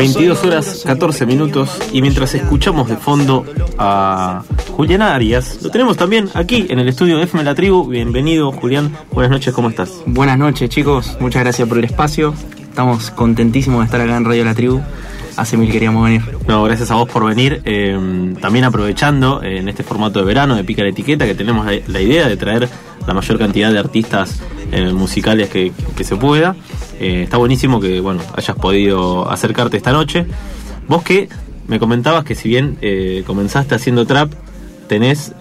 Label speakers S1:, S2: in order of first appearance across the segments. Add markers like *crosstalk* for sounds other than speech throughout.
S1: 22 horas 14 minutos y mientras escuchamos de fondo a Julián Arias, lo tenemos también aquí en el estudio de FM La Tribu. Bienvenido Julián, buenas noches, ¿cómo estás?
S2: Buenas noches chicos, muchas gracias por el espacio. Estamos contentísimos de estar acá en Radio La Tribu. Hace mil queríamos venir.
S1: No, gracias a vos por venir. Eh, también aprovechando eh, en este formato de verano de Pica la Etiqueta que tenemos la, idea de traer la mayor cantidad de artistas eh, musicales que, se pueda. Eh, está buenísimo que bueno hayas podido acercarte esta noche. Vos que me comentabas que si bien comenzaste haciendo trap, tenés,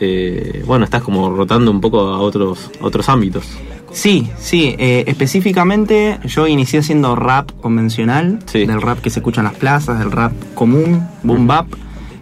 S1: bueno, estás como rotando un poco a otros, otros ámbitos.
S2: Sí, sí, eh, específicamente yo inicié haciendo rap convencional,
S1: Sí.
S2: del rap que se escucha en las plazas, del rap común, boom bap,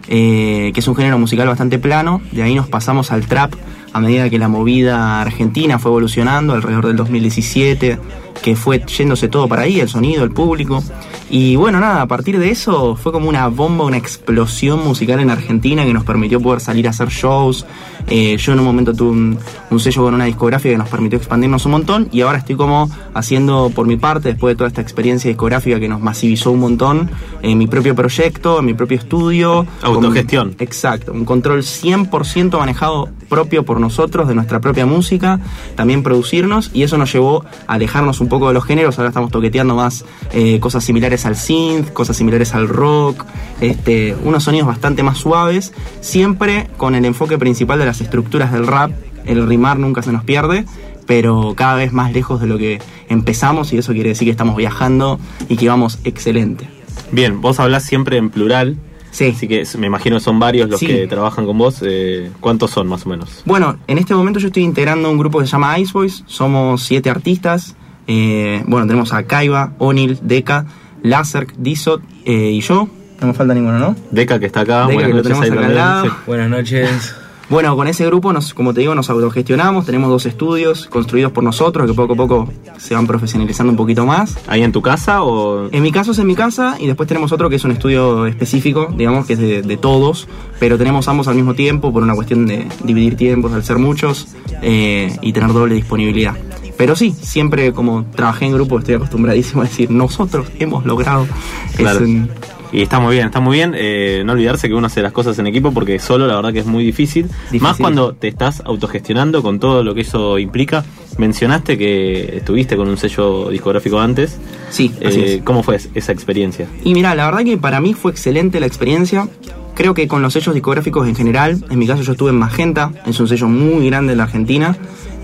S2: eh, que es un género musical bastante plano. De ahí nos pasamos al trap a medida que la movida argentina fue evolucionando alrededor del 2017, que fue yéndose todo para ahí, el sonido, el público. Y bueno, nada, a partir de eso fue como una bomba, una explosión musical en Argentina que nos permitió poder salir a hacer shows. Eh, yo en un momento tuve un, un sello con una discográfica que nos permitió expandirnos un montón y ahora estoy como haciendo por mi parte, después de toda esta experiencia discográfica que nos masivizó un montón, en mi propio proyecto, en mi propio estudio.
S1: Autogestión.
S2: Con- exacto, un control 100% manejado propio por nosotros, de nuestra propia música, también producirnos y eso nos llevó a alejarnos un poco de los géneros, ahora estamos toqueteando más eh, cosas similares al synth, cosas similares al rock, este, unos sonidos bastante más suaves, siempre con el enfoque principal de las estructuras del rap, el rimar nunca se nos pierde, pero cada vez más lejos de lo que empezamos y eso quiere decir que estamos viajando y que vamos excelente.
S1: Bien, vos hablás siempre en plural.
S2: Sí.
S1: Así que me imagino son varios los
S2: Sí.
S1: que trabajan con vos. Eh, ¿Cuántos son más o menos?
S2: Bueno, en este momento yo estoy integrando un grupo que se llama Ice Boys. Somos siete artistas. Eh, bueno, tenemos a Kaiba, Onil, Deca, Lazark, Dizot eh, y yo. No me falta ninguno, ¿no?
S1: Deca que está acá.
S2: Deca,
S1: buenas
S2: que lo
S1: noches
S2: tenemos
S1: ahí
S2: acá lado.
S1: Sí.
S3: Buenas noches. *laughs*
S2: Bueno, con ese grupo, nos, como te digo, nos autogestionamos. Tenemos dos estudios construidos por nosotros que poco a poco se van profesionalizando un poquito más.
S1: ¿Ahí en tu casa o...?
S2: En mi caso es en mi casa y después tenemos otro que es un estudio específico, digamos, que es de, de todos, pero tenemos ambos al mismo tiempo por una cuestión de dividir tiempos, al ser muchos eh, y tener doble disponibilidad. Pero sí, siempre como trabajé en grupo estoy acostumbradísimo a decir, nosotros hemos logrado. Es
S1: Claro.
S2: un-
S1: Y está muy bien, está muy bien. eh, no olvidarse que uno hace las cosas en equipo porque solo la verdad que es muy difícil.
S2: Difícil.
S1: Más cuando te estás autogestionando con todo lo que eso implica. Mencionaste que estuviste con un sello discográfico antes.
S2: Sí, así
S1: Eh,
S2: es.
S1: ¿Cómo fue esa experiencia?
S2: Y mira, la verdad que para mí fue excelente la experiencia. Creo que con los sellos discográficos en general, en mi caso yo estuve en Magenta, es un sello muy grande en la Argentina.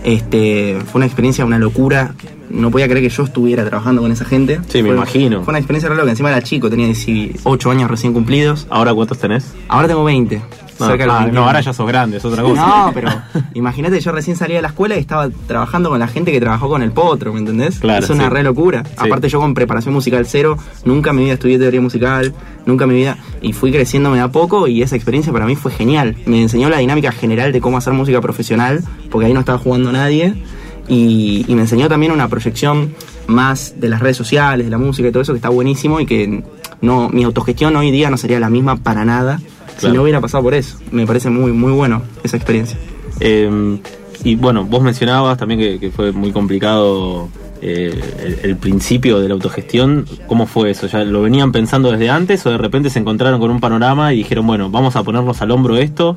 S2: Este, fue una experiencia, una locura. No podía creer que yo estuviera trabajando con esa gente.
S1: Sí, me
S2: Fue-
S1: imagino.
S2: Fue una experiencia re loca. Encima era chico, tenía 18 años recién cumplidos.
S1: ¿Ahora cuántos tenés?
S2: Ahora tengo 20.
S1: No,
S2: cerca de los
S1: ah,
S2: 21.
S1: no, ahora ya sos grande, es otra cosa.
S2: No, pero imagínate, yo recién salí de la escuela y estaba trabajando con la gente que trabajó con el potro, ¿me entendés?
S1: Claro,
S2: Es una
S1: sí.
S2: re locura.
S1: Sí.
S2: Aparte yo con preparación musical cero, nunca en mi vida estudié teoría musical, nunca en mi vida, y fui creciéndome de a poco y esa experiencia para mí fue genial. Me enseñó la dinámica general de cómo hacer música profesional, porque ahí no estaba jugando nadie, y, y me enseñó también una proyección más de las redes sociales, de la música y todo eso, que está buenísimo y que no mi autogestión hoy día no sería la misma para nada si
S1: Claro.
S2: no hubiera pasado por eso. Me parece muy, muy bueno esa experiencia.
S1: Eh, y bueno, vos mencionabas también que, que fue muy complicado eh, el, el principio de la autogestión. ¿Cómo fue eso? ¿Ya lo venían pensando desde antes o de repente se encontraron con un panorama y dijeron, bueno, vamos a ponernos al hombro esto?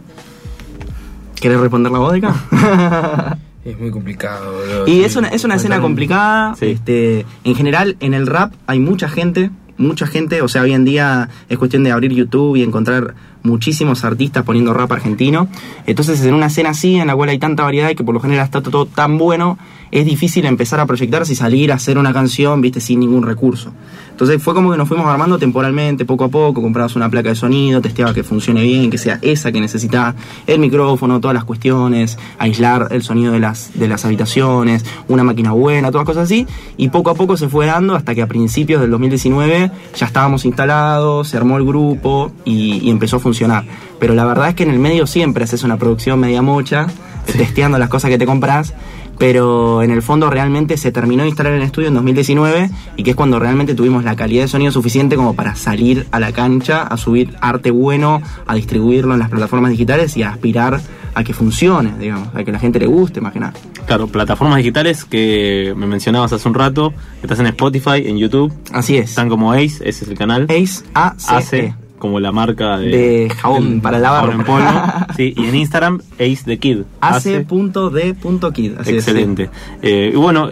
S2: ¿Querés responder la vodka? *laughs*
S3: Es muy complicado, boludo.
S2: y
S3: Sí,
S2: es una, es una escena complicada.
S1: Sí.
S2: Este, en general, en el rap hay mucha gente, mucha gente. O sea, hoy en día es cuestión de abrir YouTube y encontrar muchísimos artistas poniendo rap argentino. Entonces, en una escena así, en la cual hay tanta variedad y que por lo general está todo tan bueno, es difícil empezar a proyectarse y salir a hacer una canción, viste, sin ningún recurso. Entonces fue como que nos fuimos armando temporalmente, poco a poco, comprabas una placa de sonido, testeaba que funcione bien, que sea esa que necesitaba, el micrófono, todas las cuestiones, aislar el sonido de las, de las habitaciones, una máquina buena, todas cosas así, y poco a poco se fue dando hasta que a principios del 2019 ya estábamos instalados, se armó el grupo y, empezó a funcionar. Pero la verdad es que en el medio siempre haces una producción media mocha, testeando las cosas que te compras, pero en el fondo realmente se terminó de instalar el estudio en 2019 y que es cuando realmente tuvimos la calidad de sonido suficiente como para salir a la cancha, a subir arte bueno, a distribuirlo en las plataformas digitales y a aspirar a que funcione, digamos, a que la gente le guste, más que nada.
S1: Claro, plataformas digitales que me mencionabas hace un rato, estás en Spotify, en YouTube,
S2: Así es.
S1: están como Ace, ese es el canal.
S2: Ace A-C-E.
S1: Ace, como la marca de,
S2: De jabón para lavar.
S1: jabón en polvo. *laughs* sí, y en Instagram, Ace the Kid. Ace.
S2: AC.D.kid. Así es,
S1: Excelente. Eh, y bueno,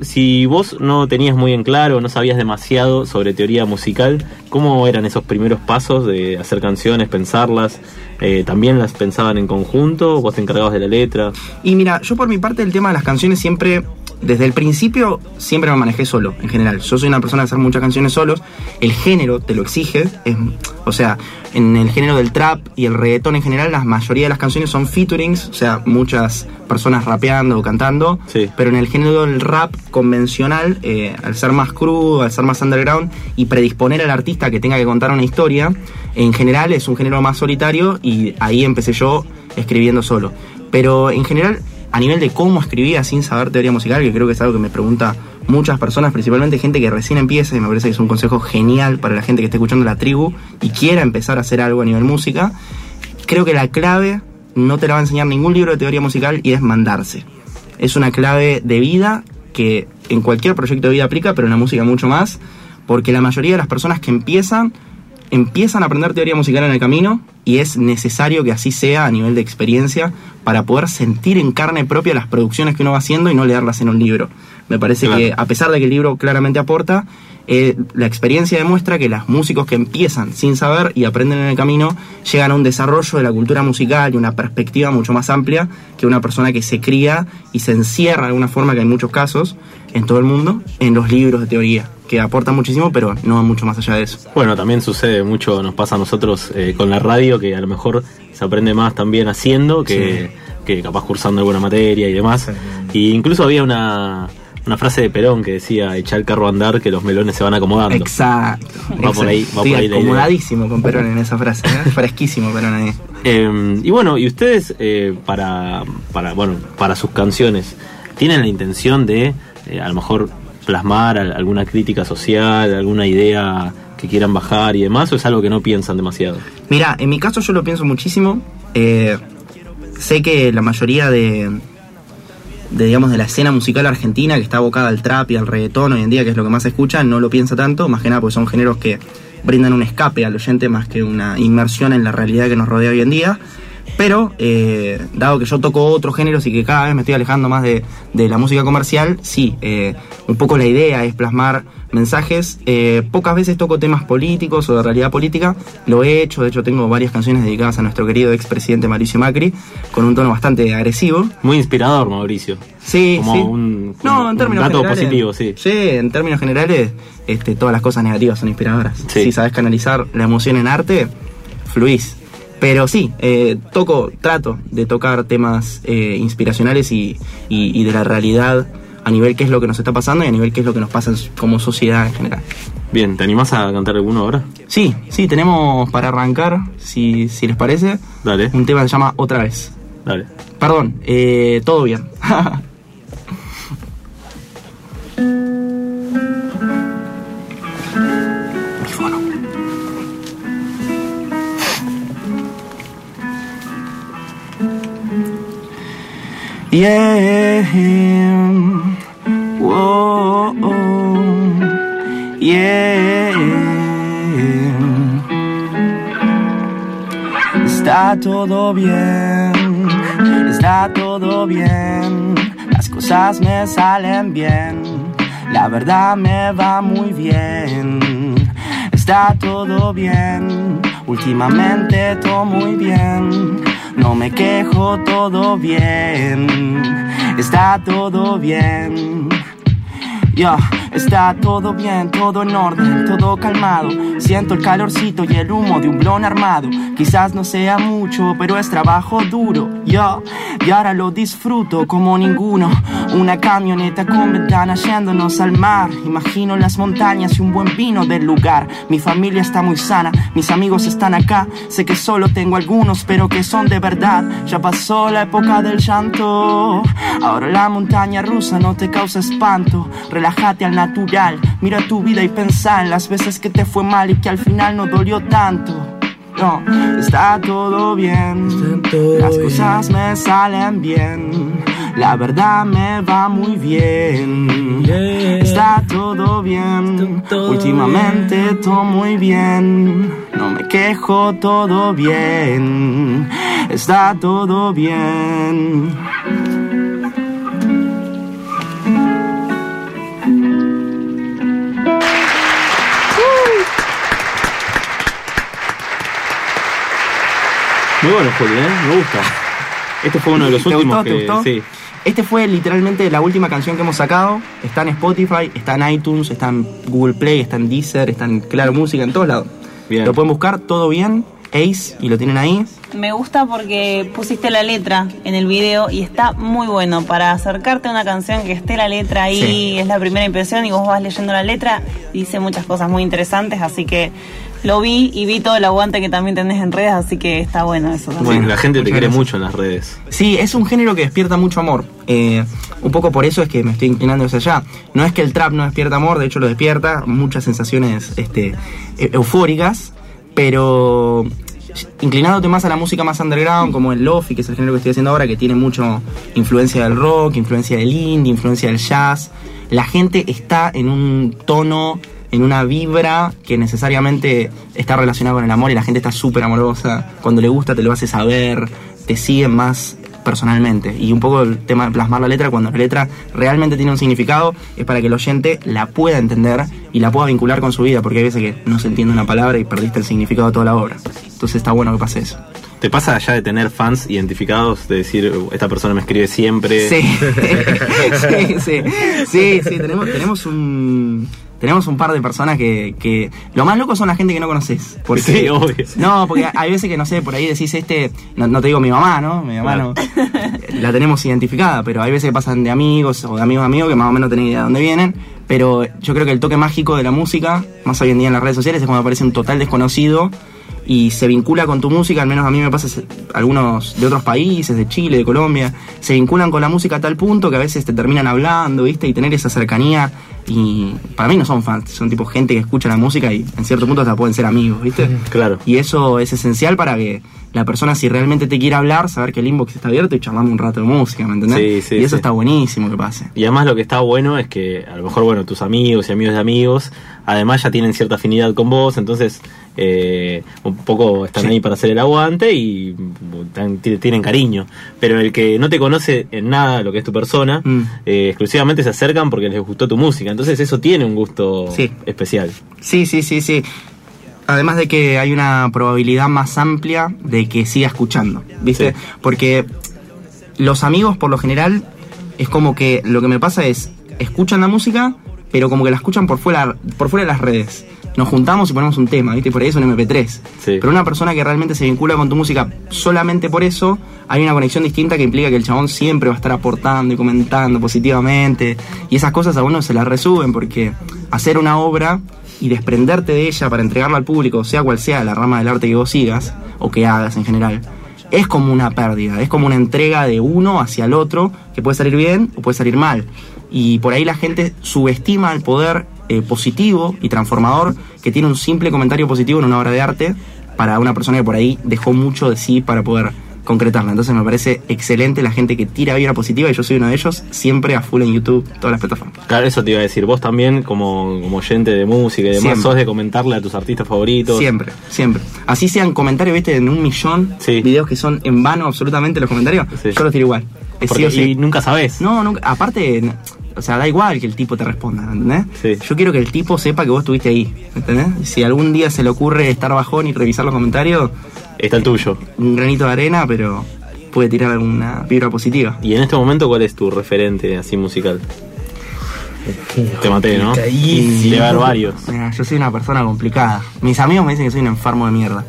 S1: si vos no tenías muy en claro, no sabías demasiado sobre teoría musical, ¿cómo eran esos primeros pasos de hacer canciones, pensarlas? Eh, ¿También las pensaban en conjunto? ¿Vos te encargabas de la letra?
S2: Y mira, yo por mi parte el tema de las canciones siempre, desde el principio, siempre me manejé solo, en general. Yo soy una persona de hacer muchas canciones solos. El género te lo exige. es- o sea, en el género del trap y el reggaetón en general, la mayoría de las canciones son featurings, o sea, muchas personas rapeando o cantando.
S1: Sí.
S2: Pero en el género del rap convencional, eh, al ser más crudo, al ser más underground y predisponer al artista que tenga que contar una historia, en general es un género más solitario y ahí empecé yo escribiendo solo. Pero en general, a nivel de cómo escribía sin saber teoría musical, que creo que es algo que me pregunta muchas personas, principalmente gente que recién empieza, y me parece que es un consejo genial para la gente que esté escuchando la tribu y quiera empezar a hacer algo a nivel música, creo que la clave no te la va a enseñar ningún libro de teoría musical y es mandarse. Es una clave de vida que en cualquier proyecto de vida aplica, pero en la música mucho más, porque la mayoría de las personas que empiezan empiezan a aprender teoría musical en el camino y es necesario que así sea a nivel de experiencia para poder sentir en carne propia las producciones que uno va haciendo y no leerlas en un libro. Me parece
S1: Claro.
S2: que a pesar de que el libro claramente aporta, eh, la experiencia demuestra que los músicos que empiezan sin saber y aprenden en el camino llegan a un desarrollo de la cultura musical y una perspectiva mucho más amplia que una persona que se cría y se encierra de alguna forma, que hay muchos casos en todo el mundo, en los libros de teoría, que aportan muchísimo, pero no mucho más allá de eso.
S1: Bueno, también sucede mucho, nos pasa a nosotros eh, con la radio, que a lo mejor se aprende más también haciendo que, que capaz cursando alguna materia y demás. Y incluso había una, una frase de Perón que decía, echa el carro a andar que los melones se van acomodando.
S2: Exacto.
S1: Va por ahí, va
S2: Estoy
S1: por ahí la idea.
S2: acomodadísimo con Perón en esa frase, ¿eh? *laughs* fresquísimo Perón ahí.
S1: Eh, y bueno, y ustedes eh, para, para, bueno, para sus canciones, ¿tienen la intención de eh, a lo mejor plasmar al- alguna crítica social, alguna idea que quieran bajar y demás, o es algo que no piensan demasiado?
S2: Mira, en mi caso yo lo pienso muchísimo. Eh, sé que la mayoría de, de, digamos, de la escena musical argentina que está abocada al trap y al reggaetón hoy en día, que es lo que más se escucha, no lo piensa tanto, más que nada porque son géneros que brindan un escape al oyente más que una inmersión en la realidad que nos rodea hoy en día. Pero, eh, dado que yo toco otros géneros y que cada vez me estoy alejando más de, de la música comercial, sí, eh, un poco la idea es plasmar mensajes. Eh, pocas veces toco temas políticos o de realidad política, lo he hecho, de hecho tengo varias canciones dedicadas a nuestro querido expresidente Mauricio Macri, con un tono bastante agresivo.
S1: Muy inspirador, Mauricio.
S2: Sí,
S1: Como
S2: sí.
S1: un-
S2: no, en
S1: un
S2: términos
S1: dato
S2: generales.
S1: positivo, sí.
S2: Sí, en términos generales, este, todas las cosas negativas son inspiradoras.
S1: Sí.
S2: Si sabes canalizar la emoción en arte, fluís. Pero sí, eh, toco, trato de tocar temas eh, inspiracionales y, y- y de la realidad a nivel qué es lo que nos está pasando y a nivel qué es lo que nos pasa como sociedad en general.
S1: Bien, ¿te animás a cantar alguno ahora?
S2: Sí, sí, tenemos para arrancar, si, si les parece,
S1: Dale,
S2: un tema que se llama Otra vez.
S1: dale.
S2: Perdón, eh, todo bien. *laughs* Yeah. Whoa. Yeah. Está todo bien, está todo bien, las cosas me salen bien, la verdad me va muy bien, está todo bien, últimamente todo muy bien, no me quejo todo bien, está todo bien. Ya, está todo bien, todo en orden, todo calmado. Siento el calorcito y el humo de un blon armado. Quizás no sea mucho, pero es trabajo duro. Ya, y ahora lo disfruto como ninguno. Una camioneta con ventana yéndonos al mar. Imagino las montañas y un buen vino del lugar. Mi familia está muy sana, mis amigos están acá. Sé que solo tengo algunos, pero que son de verdad. Ya pasó la época del llanto. Ahora la montaña rusa no te causa espanto. Relájate al natural, mira tu vida y pensá en las veces que te fue mal y que al final no dolió tanto. No, está todo bien.
S3: Está todo
S2: Las
S3: bien.
S2: cosas me salen bien. La verdad me va muy bien.
S3: Yeah.
S2: Está todo bien.
S3: Todo
S2: Últimamente
S3: bien.
S2: todo muy bien. No me quejo, todo bien. Está todo bien.
S1: Muy bueno, Juli, ¿eh? Me gusta. Este fue uno de los
S2: ¿Te
S1: últimos
S2: gustó? ¿Te
S1: que.
S2: gustó?
S1: Sí.
S2: Este fue literalmente la última canción que hemos sacado. Está en Spotify, está en iTunes, está en Google Play, está en Deezer, está en Claro Música, en todos lados.
S1: Bien.
S2: Lo pueden buscar, todo bien. Ace, y lo tienen ahí.
S4: Me gusta porque pusiste la letra en el video y está muy bueno para acercarte a una canción que esté la letra ahí,
S2: Sí.
S4: es la primera impresión y vos vas leyendo la letra, dice muchas cosas muy interesantes, así que lo vi y vi todo el aguante que también tenés en redes, así que está bueno eso. también.
S2: Bueno,
S1: la gente te
S2: gracias.
S1: mucho en las redes.
S2: Sí, es un género que despierta mucho amor. Eh, un poco por eso es que me estoy inclinando hacia allá. No es que el trap no despierta amor, de hecho lo despierta, muchas sensaciones este, eufóricas, pero inclinándote más a la música más underground, como el lofi, que es el género que estoy haciendo ahora, que tiene mucho influencia del rock, influencia del indie, influencia del jazz. La gente está en un tono, en una vibra que necesariamente está relacionada con el amor y la gente está súper amorosa. Cuando le gusta te lo hace saber, te siguen más personalmente. Y un poco el tema de plasmar la letra, cuando la letra realmente tiene un significado, es para que el oyente la pueda entender y la pueda vincular con su vida, porque hay veces que no se entiende una palabra y perdiste el significado de toda la obra. Entonces está bueno que pase eso.
S1: ¿Te pasa allá de tener fans identificados? De decir, esta persona me escribe siempre.
S2: Sí, *laughs* sí, sí, sí, sí, tenemos, tenemos un... Tenemos un par de personas que, que... Lo más loco son la gente que no conoces. Porque,
S1: Sí, obvio.
S2: No, porque hay veces que, no sé, por ahí decís este... No, no te digo mi mamá, ¿no? Mi mamá
S1: Claro.
S2: no... La tenemos identificada, pero hay veces que pasan de amigos o de amigos de amigos que más o menos tenés idea de dónde vienen. Pero yo creo que el toque mágico de la música, más hoy en día en las redes sociales, es cuando aparece un total desconocido y se vincula con tu música, al menos a mí me pasa algunos de otros países, de Chile, de Colombia, se vinculan con la música a tal punto que a veces te terminan hablando, ¿viste? Y tener esa cercanía y para mí no son fans, son tipo gente que escucha la música y en cierto punto hasta pueden ser amigos, ¿viste?
S1: Claro.
S2: Y eso es esencial para que la persona si realmente te quiere hablar, saber que el inbox está abierto y charlamos un rato de música, ¿me entendés?
S1: Sí, sí,
S2: y eso
S1: sí.
S2: está buenísimo que pase.
S1: Y además lo que está bueno es que a lo mejor, bueno, tus amigos y amigos de amigos, además ya tienen cierta afinidad con vos, entonces eh, un poco están
S2: Sí.
S1: ahí para hacer el aguante y tan- tienen cariño. Pero el que no te conoce en nada lo que es tu persona,
S2: Mm.
S1: eh, exclusivamente se acercan porque les gustó tu música. Entonces eso tiene un gusto
S2: Sí.
S1: especial.
S2: Sí, sí, sí, sí. Además de que hay una probabilidad más amplia de que siga escuchando, ¿viste?
S1: Sí.
S2: Porque los amigos, por lo general, es como que lo que me pasa es, escuchan la música, pero como que la escuchan por fuera, por fuera de las redes. Nos juntamos y ponemos un tema, ¿viste? Y por ahí es un MP3.
S1: Sí.
S2: Pero una persona que realmente se vincula con tu música solamente por eso, hay una conexión distinta que implica que el chabón siempre va a estar aportando y comentando positivamente. Y esas cosas a uno se las resuben porque hacer una obra y desprenderte de ella para entregarla al público, sea cual sea la rama del arte que vos sigas o que hagas en general, es como una pérdida, es como una entrega de uno hacia el otro que puede salir bien o puede salir mal. Y por ahí la gente subestima el poder eh, positivo y transformador que tiene un simple comentario positivo en una obra de arte para una persona que por ahí dejó mucho de sí para poder concretarla. Entonces me parece excelente la gente que tira vibra positiva y yo soy uno de ellos, siempre a full en YouTube, todas las plataformas.
S1: Claro, eso te iba a decir. Vos también, como, como oyente de música y demás,
S2: Siempre.
S1: sos de comentarle a tus artistas favoritos.
S2: Siempre, siempre. Así sean comentarios, viste, en un millón
S1: Sí.
S2: videos que son en vano absolutamente los comentarios,
S1: Sí.
S2: yo los tiro igual.
S1: Porque-
S2: sí.
S1: Y nunca sabés.
S2: No, nunca, aparte, o sea, da igual que el tipo te responda, ¿entendés?
S1: Sí.
S2: Yo quiero que el tipo sepa que vos estuviste ahí, ¿entendés? Si algún día se le ocurre estar bajón y revisar los comentarios,
S1: Está el tuyo.
S2: un granito de arena, pero puede tirar alguna vibra positiva.
S1: Y en este momento, ¿cuál es tu referente así musical? Te maté, ¿no? Debe haber varios.
S2: Mira, yo soy una persona complicada. Mis amigos me dicen que soy un enfermo de mierda.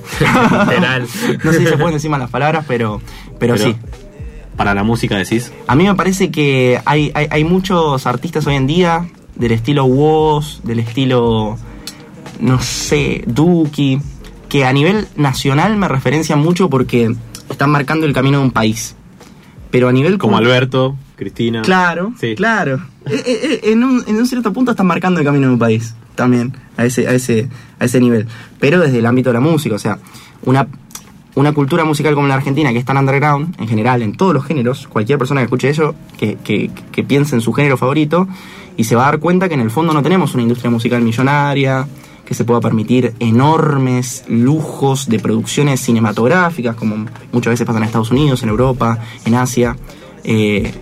S1: Literal. *laughs*
S2: no sé si se pueden decir malas palabras, pero, pero,
S1: Pero-
S2: sí.
S1: Para la música decís.
S2: A mí me parece que hay, hay, hay muchos artistas hoy en día del estilo Woz, del estilo, no sé, Duki, que a nivel nacional me referencian mucho porque están marcando el camino de un país. Pero a nivel
S1: Como Alberto, Cristina.
S2: Claro,
S1: Sí.
S2: claro. Eh, eh, eh, En un, en un cierto punto están marcando el camino de un país también, a ese, a ese, a ese nivel. Pero desde el ámbito de la música, o sea, una, una cultura musical como la Argentina, que es tan underground, en general, en todos los géneros, cualquier persona que escuche eso, que, que, piense en su género favorito, y se va a dar cuenta que en el fondo no tenemos una industria musical millonaria, que se pueda permitir enormes lujos de producciones cinematográficas, como muchas veces pasa en Estados Unidos, en Europa, en Asia. Eh,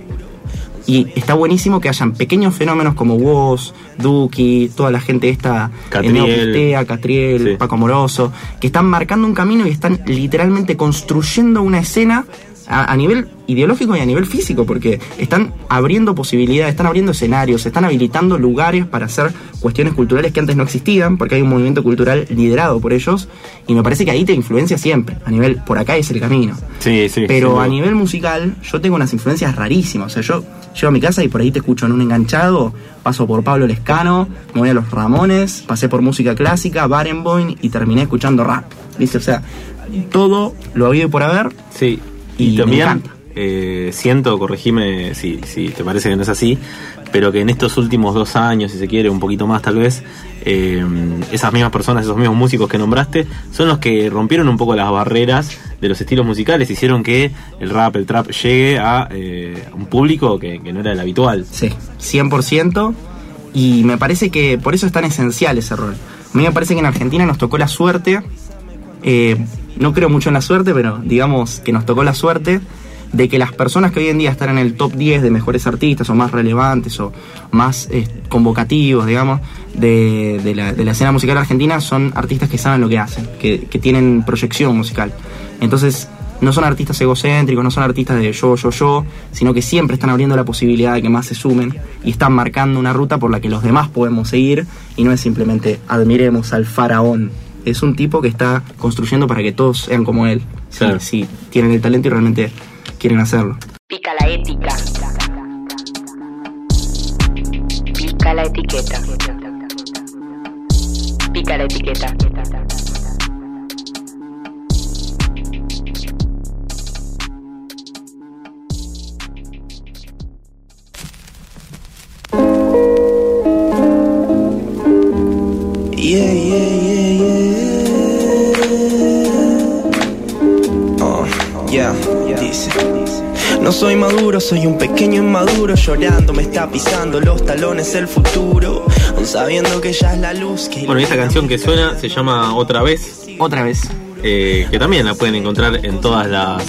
S2: y está buenísimo que hayan pequeños fenómenos como Woz, Duki, toda la gente esta,
S1: Catriel.
S2: Neo Pistea, Catriel,
S1: Sí.
S2: Paco Moroso, que están marcando un camino y están literalmente construyendo una escena a, a nivel ideológico y a nivel físico, porque están abriendo posibilidades, están abriendo escenarios, están habilitando lugares para hacer cuestiones culturales que antes no existían, porque hay un movimiento cultural liderado por ellos, y me parece que ahí te influencia siempre, a nivel, por acá es el camino.
S1: Sí, sí.
S2: Pero a nivel musical, yo tengo unas influencias rarísimas. O sea, yo llego a mi casa y por ahí te escucho en un enganchado, paso por Pablo Lescano, me voy a los Ramones, pasé por música clásica, Barenboim y terminé escuchando rap. ¿Viste? O sea, todo lo habido por haber.
S1: Sí,
S2: Y
S1: y, también eh, siento, corregime si, si te parece que no es así, pero que en estos últimos dos años, si se quiere, un poquito más tal vez, eh, esas mismas personas, esos mismos músicos que nombraste, son los que rompieron un poco las barreras de los estilos musicales, hicieron que el rap, el trap llegue a eh, un público que, que no era el habitual.
S2: Sí, 100%. Y me parece que por eso es tan esencial ese rol. A mí me parece que en Argentina nos tocó la suerte, eh, no creo mucho en la suerte, pero digamos que nos tocó la suerte de que las personas que hoy en día están en el top 10 de mejores artistas o más relevantes o más eh, convocativos, digamos, de, la escena musical argentina son artistas que saben lo que hacen, que, que tienen proyección musical. Entonces, no son artistas egocéntricos, no son artistas de yo, yo, yo, sino que siempre están abriendo la posibilidad de que más se sumen y están marcando una ruta por la que los demás podemos seguir y no es simplemente admiremos al faraón. Es un tipo que está construyendo para que todos sean como él, si-
S1: Claro.
S2: si, tienen el talento y realmente quieren hacerlo.
S5: Pica la ética. Pica la etiqueta. Pica la etiqueta.
S6: Yeah, yeah. No soy maduro, soy un pequeño inmaduro Llorando, me está pisando los talones el futuro Aun sabiendo que ya es la luz que
S1: Bueno, y esta canción que suena se llama Otra vez,
S2: Otra vez.
S1: eh, que también la pueden encontrar en todas las,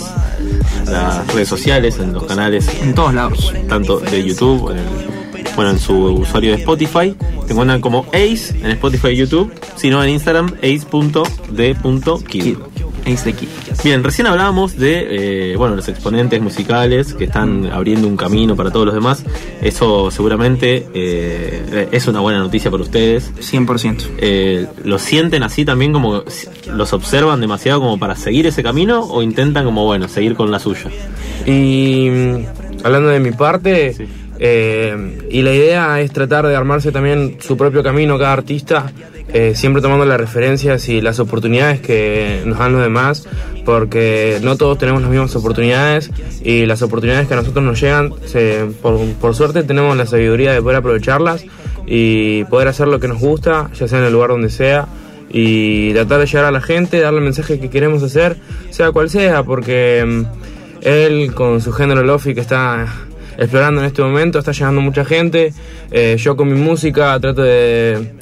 S1: las redes sociales, en los canales
S2: En todos lados.
S1: tanto de YouTube, en el- bueno, en su usuario de Spotify. Te encuentran como Ace en Spotify y YouTube, sino en Instagram ace.d.kid.
S2: Ace de Kid.
S1: Bien, recién hablábamos de eh, bueno, los exponentes musicales que están abriendo un camino para todos los demás. Eso seguramente eh, es una buena noticia para ustedes.
S2: 100%.
S1: Eh, ¿Lo sienten así también como los observan demasiado como para seguir ese camino o intentan como bueno, seguir con la suya?
S3: Y mm, hablando de mi parte,
S1: Sí.
S3: Eh, y la idea es tratar de armarse también su propio camino cada artista, eh, siempre tomando las referencias y las oportunidades que nos dan los demás, porque no todos tenemos las mismas oportunidades y las oportunidades que a nosotros nos llegan, se- por, por suerte tenemos la sabiduría de poder aprovecharlas y poder hacer lo que nos gusta, ya sea en el lugar donde sea y tratar de llegar a la gente, darle el mensaje que queremos hacer, sea cual sea, porque mm, él con su género lofi que está explorando en este momento, está llegando mucha gente, eh, yo con mi música trato de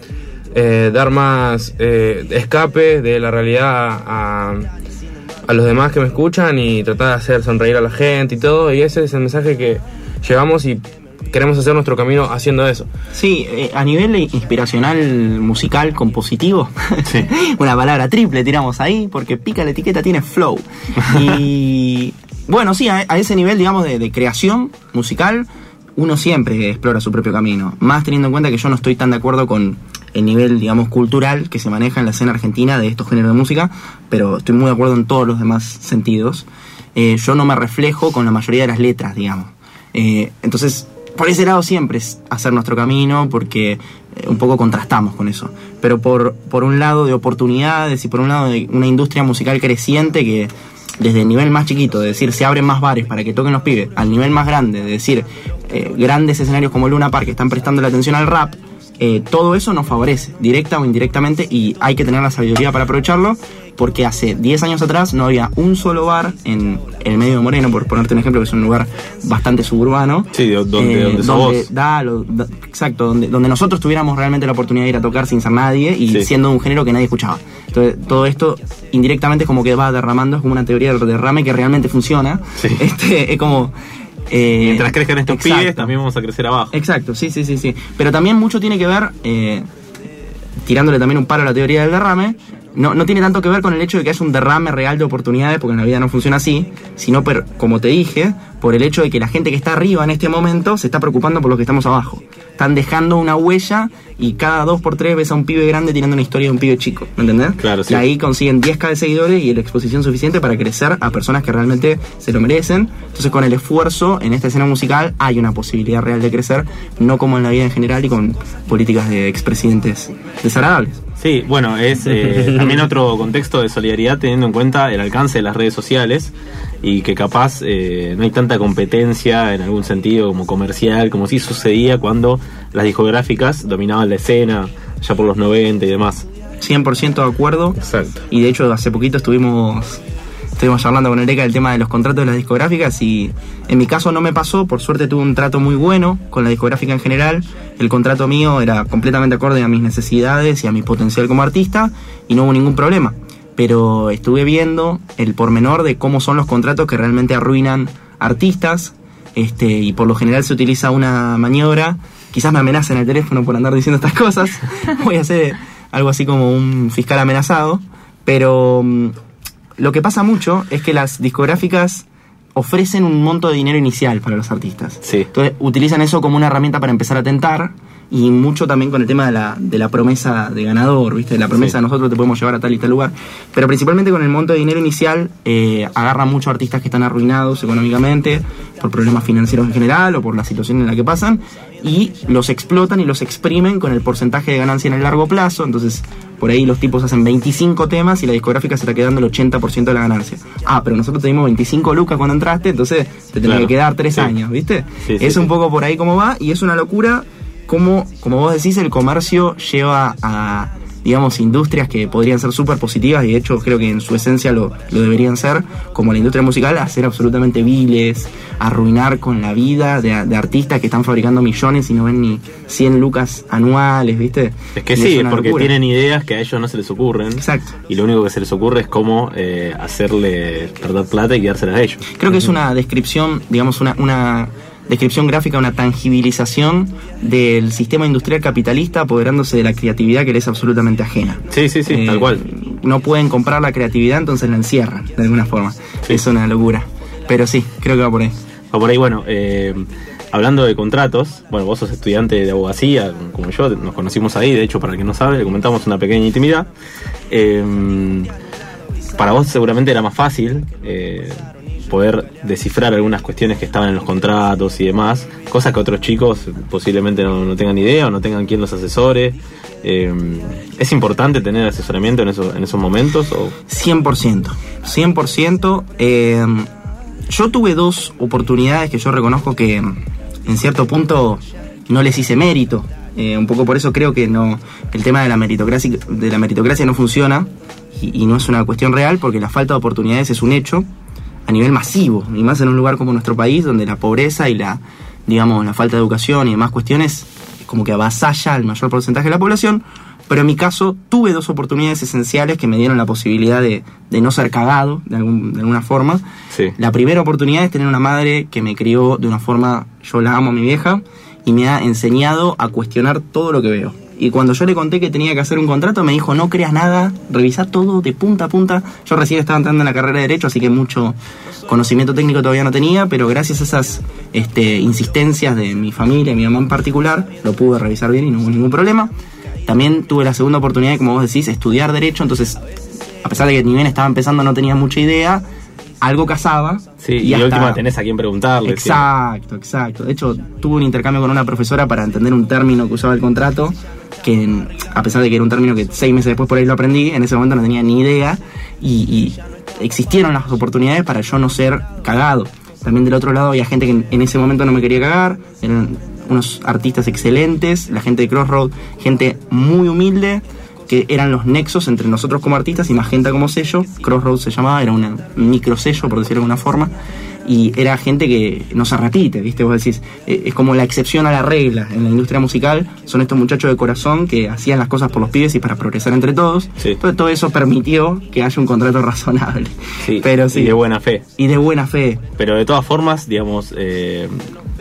S3: eh, dar más eh, escape de la realidad a, a los demás que me escuchan y tratar de hacer sonreír a la gente y todo, y ese es el mensaje que llevamos y queremos hacer nuestro camino haciendo eso.
S2: Sí, eh, a nivel inspiracional musical compositivo, *laughs*
S1: Sí.
S2: una palabra triple tiramos ahí, porque pica la etiqueta tiene flow. Y *laughs* bueno, sí, a, ese nivel, digamos, de, de creación musical, uno siempre explora su propio camino. Más teniendo en cuenta que yo no estoy tan de acuerdo con el nivel, digamos, cultural que se maneja en la escena argentina de estos géneros de música, pero estoy muy de acuerdo en todos los demás sentidos. Eh, yo no me reflejo con la mayoría de las letras, digamos. Eh, entonces, por ese lado siempre es hacer nuestro camino, porque eh, un poco contrastamos con eso. Pero por, por un lado de oportunidades y por un lado de una industria musical creciente que desde el nivel más chiquito, de decir se abren más bares para que toquen los pibes, al nivel más grande, de decir eh, grandes escenarios como Luna Park que están prestando la atención al rap, eh, todo eso nos favorece, directa o indirectamente, y hay que tener la sabiduría para aprovecharlo, porque hace 10 años atrás no había un solo bar en, el medio de Moreno, por ponerte un ejemplo, que es un lugar bastante suburbano.
S1: Sí, de- donde- vos.
S2: da lo- da- exacto, donde, donde nosotros tuviéramos realmente la oportunidad de ir a tocar sin ser nadie y
S1: Sí.
S2: siendo un género que nadie escuchaba. Entonces, todo esto indirectamente es como que va derramando, es como una teoría del derrame que realmente funciona.
S1: Sí. *laughs*
S2: Este, es como. eh,
S1: Mientras crezcan estos
S2: exacto.
S1: pibes, también vamos a crecer abajo.
S2: Exacto, sí, sí, sí, sí. Pero también mucho tiene que ver, eh, tirándole también un paro a la teoría del derrame, no, no tiene tanto que ver con el hecho de que haya un derrame real de oportunidades, porque en la vida no funciona así, sino, como te dije, por el hecho de que la gente que está arriba en este momento se está preocupando por los que estamos abajo. Están dejando una huella y cada dos por tres ves a un pibe grande tirando una historia de un pibe chico, ¿me entendés?
S1: Claro, sí.
S2: Y ahí consiguen 10k de seguidores y la exposición suficiente para crecer a personas que realmente se lo merecen. Entonces con el esfuerzo en esta escena musical hay una posibilidad real de crecer, no como en la vida en general y con políticas de expresidentes desagradables.
S1: Sí, bueno, es eh, *laughs* también otro contexto de solidaridad teniendo en cuenta el alcance de las redes sociales y que capaz eh, no hay tanta competencia en algún sentido como comercial, como sí sucedía cuando las discográficas dominaban la escena, ya por los 90 y demás.
S2: 100% de acuerdo.
S3: Exacto.
S2: Y de hecho hace poquito estuvimos estuvimos charlando con Eureka del tema de los contratos de las discográficas y en mi caso no me pasó, por suerte tuve un trato muy bueno con la discográfica en general. El contrato mío era completamente acorde a mis necesidades y a mi potencial como artista y no hubo ningún problema. Pero estuve viendo el pormenor de cómo son los contratos que realmente arruinan artistas este, y por lo general se utiliza una maniobra. Quizás me amenacen el teléfono por andar diciendo estas cosas. *laughs* Voy a hacer algo así como un fiscal amenazado. Pero mm, lo que pasa mucho es que las discográficas ofrecen un monto de dinero inicial para los artistas.
S1: Sí.
S2: Entonces utilizan eso como una herramienta para empezar a tentar y mucho también con el tema de la, de la promesa de ganador, ¿viste? La promesa
S1: Sí.
S2: de nosotros te podemos llevar a tal y tal lugar. Pero principalmente con el monto de dinero inicial eh, agarran muchos artistas que están arruinados económicamente por problemas financieros en general o por la situación en la que pasan y los explotan y los exprimen con el porcentaje de ganancia en el largo plazo. Entonces, por ahí los tipos hacen 25 temas y la discográfica se está quedando el 80% de la ganancia. Ah, pero nosotros te dimos 25 lucas cuando entraste, entonces te tenés
S1: Claro.
S2: que quedar 3
S1: Sí.
S2: años, ¿viste?
S1: Sí, sí,
S2: es un poco por ahí como va y es una locura como, como vos decís, el comercio lleva a, digamos, industrias que podrían ser súper positivas y de hecho creo que en su esencia lo, lo deberían ser, como la industria musical, a ser absolutamente viles, arruinar con la vida de, de artistas que están fabricando millones y no ven ni 100 lucas anuales, ¿viste?
S1: Es que
S2: Y
S1: sí, porque
S2: locura.
S1: tienen ideas que a ellos no se les ocurren.
S2: Exacto.
S1: Y lo único que se les ocurre es cómo eh, hacerle perder plata y quedárselas a ellos.
S2: Creo que es una descripción, digamos, una, una descripción gráfica, una tangibilización del sistema industrial capitalista apoderándose de la creatividad que le es absolutamente ajena.
S1: Sí, sí, sí,
S2: Eh,
S1: tal cual.
S2: No pueden comprar la creatividad, entonces la encierran, de alguna forma.
S1: Sí.
S2: Es una locura. Pero sí, creo que va por ahí.
S1: O por ahí, bueno, eh, hablando de contratos, bueno, vos sos estudiante de abogacía, como yo, nos conocimos ahí, de hecho, para el que no sabe, le comentamos una pequeña intimidad. Eh, para vos seguramente era más fácil eh, poder descifrar algunas cuestiones que estaban en los contratos y demás, cosas que otros chicos posiblemente no, tengan idea o no tengan quien los asesore. Eh, ¿Es importante tener asesoramiento en, esos en esos momentos? O...
S2: 100%. 100%. eh, yo tuve dos oportunidades que yo reconozco que en cierto punto no les hice mérito. Eh, un poco por eso creo que no el tema de la meritocracia, de la meritocracia no funciona y, y no es una cuestión real porque la falta de oportunidades es un hecho a nivel masivo y más en un lugar como nuestro país donde la pobreza y la digamos la falta de educación y demás cuestiones como que avasalla al mayor porcentaje de la población pero en mi caso tuve dos oportunidades esenciales que me dieron la posibilidad de, de no ser cagado de, algún- de alguna forma
S1: Sí.
S2: la primera oportunidad es tener una madre que me crió de una forma, yo la amo a mi vieja, y me ha enseñado a cuestionar todo lo que veo. Y cuando yo le conté que tenía que hacer un contrato, me dijo, no creas nada, revisa todo de punta a punta. Yo recién estaba entrando en la carrera de Derecho, así que mucho conocimiento técnico todavía no tenía, pero gracias a esas este, insistencias de mi familia, mi mamá en particular, lo pude revisar bien y no hubo ningún problema. También tuve la segunda oportunidad, como vos decís, estudiar Derecho, entonces, a pesar de que ni bien estaba empezando, no tenía mucha idea, algo casaba.
S1: Sí, y, de
S2: hasta-
S1: última tenés a quien preguntarle.
S2: Exacto, exacto. De hecho, tuve un intercambio con una profesora para entender un término que usaba el contrato, que a pesar de que era un término que seis meses después por ahí lo aprendí, en ese momento no tenía ni idea y, y existieron las oportunidades para yo no ser cagado. También del otro lado había gente que en, en ese momento no me quería cagar, eran unos artistas excelentes, la gente de Crossroad, gente muy humilde, que eran los nexos entre nosotros como artistas y Magenta como sello. Crossroads se llamaba, era un micro sello, por decirlo de alguna forma. Y era gente que no se repite, ¿viste? Vos decís, eh, es como la excepción a la regla en la industria musical. Son estos muchachos de corazón que hacían las cosas por los pibes y para progresar entre todos.
S1: Sí.
S2: Entonces todo eso permitió que haya un contrato *laughs* razonable.
S1: Sí,
S2: Pero sí.
S1: y de buena fe.
S2: Y de buena fe.
S1: Pero de todas formas, digamos, eh,